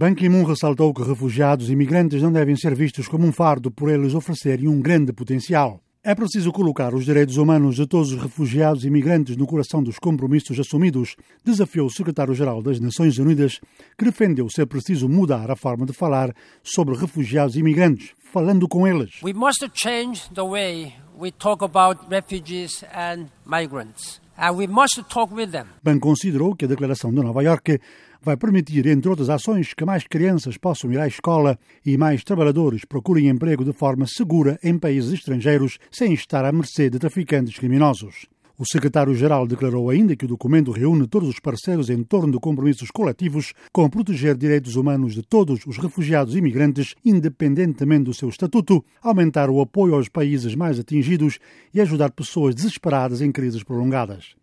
Ban Ki-moon ressaltou que refugiados e imigrantes não devem ser vistos como um fardo por eles oferecerem um grande potencial. É preciso colocar os direitos humanos de todos os refugiados e imigrantes no coração dos compromissos assumidos, desafiou o secretário-geral das Nações Unidas, que defendeu ser preciso mudar a forma de falar sobre refugiados e imigrantes, falando com eles. We must change the way we talk about refugees and migrants. Them. Ban considerou que a declaração de Nova Iorque vai permitir, entre outras ações, que mais crianças possam ir à escola e mais trabalhadores procurem emprego de forma segura em países estrangeiros sem estar à mercê de traficantes criminosos. O secretário-geral declarou ainda que o documento reúne todos os parceiros em torno de compromissos coletivos com proteger direitos humanos de todos os refugiados e imigrantes, independentemente do seu estatuto, aumentar o apoio aos países mais atingidos e ajudar pessoas desesperadas em crises prolongadas.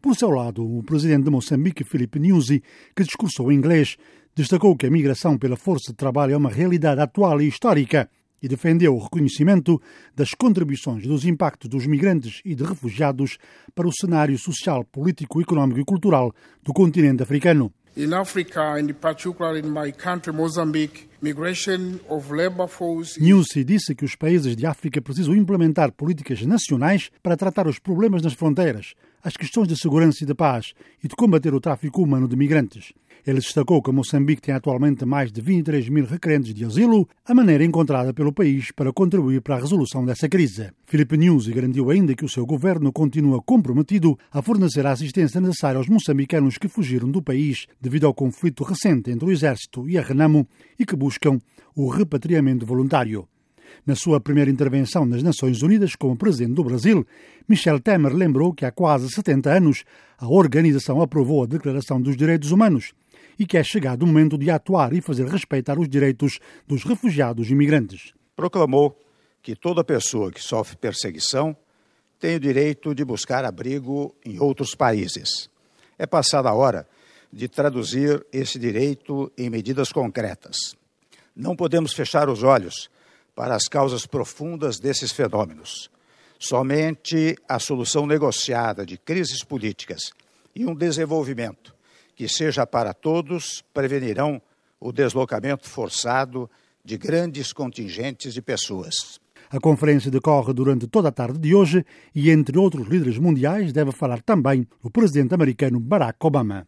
Por seu lado, o presidente de Moçambique, Filipe Nyusi, que discursou em inglês, destacou que a migração pela força de trabalho é uma realidade atual e histórica e defendeu o reconhecimento das contribuições dos impactos dos migrantes e de refugiados para o cenário social, político, económico e cultural do continente africano. In Africa, and particularly in my country, Mozambique, migration of labor force. Newsy disse que os países de África precisam implementar políticas nacionais para tratar os problemas nas fronteiras, as questões de segurança e de paz e de combater o tráfico humano de migrantes. Ele destacou que Moçambique tem atualmente mais de 23 mil requerentes de asilo, a maneira encontrada pelo país para contribuir para a resolução dessa crise. Filipe News garantiu ainda que o seu governo continua comprometido a fornecer a assistência necessária aos moçambicanos que fugiram do país devido ao conflito recente entre o exército e a Renamo e que buscam o repatriamento voluntário. Na sua primeira intervenção nas Nações Unidas como presidente do Brasil, Michel Temer lembrou que há quase 70 anos a organização aprovou a Declaração dos Direitos Humanos e que é chegado o momento de atuar e fazer respeitar os direitos dos refugiados e imigrantes. Proclamou que toda pessoa que sofre perseguição tem o direito de buscar abrigo em outros países. É passada a hora de traduzir esse direito em medidas concretas. Não podemos fechar os olhos para as causas profundas desses fenômenos. Somente a solução negociada de crises políticas e um desenvolvimento que seja para todos prevenirão o deslocamento forçado de grandes contingentes de pessoas. A conferência decorre durante toda a tarde de hoje e, entre outros líderes mundiais, deve falar também o presidente americano Barack Obama.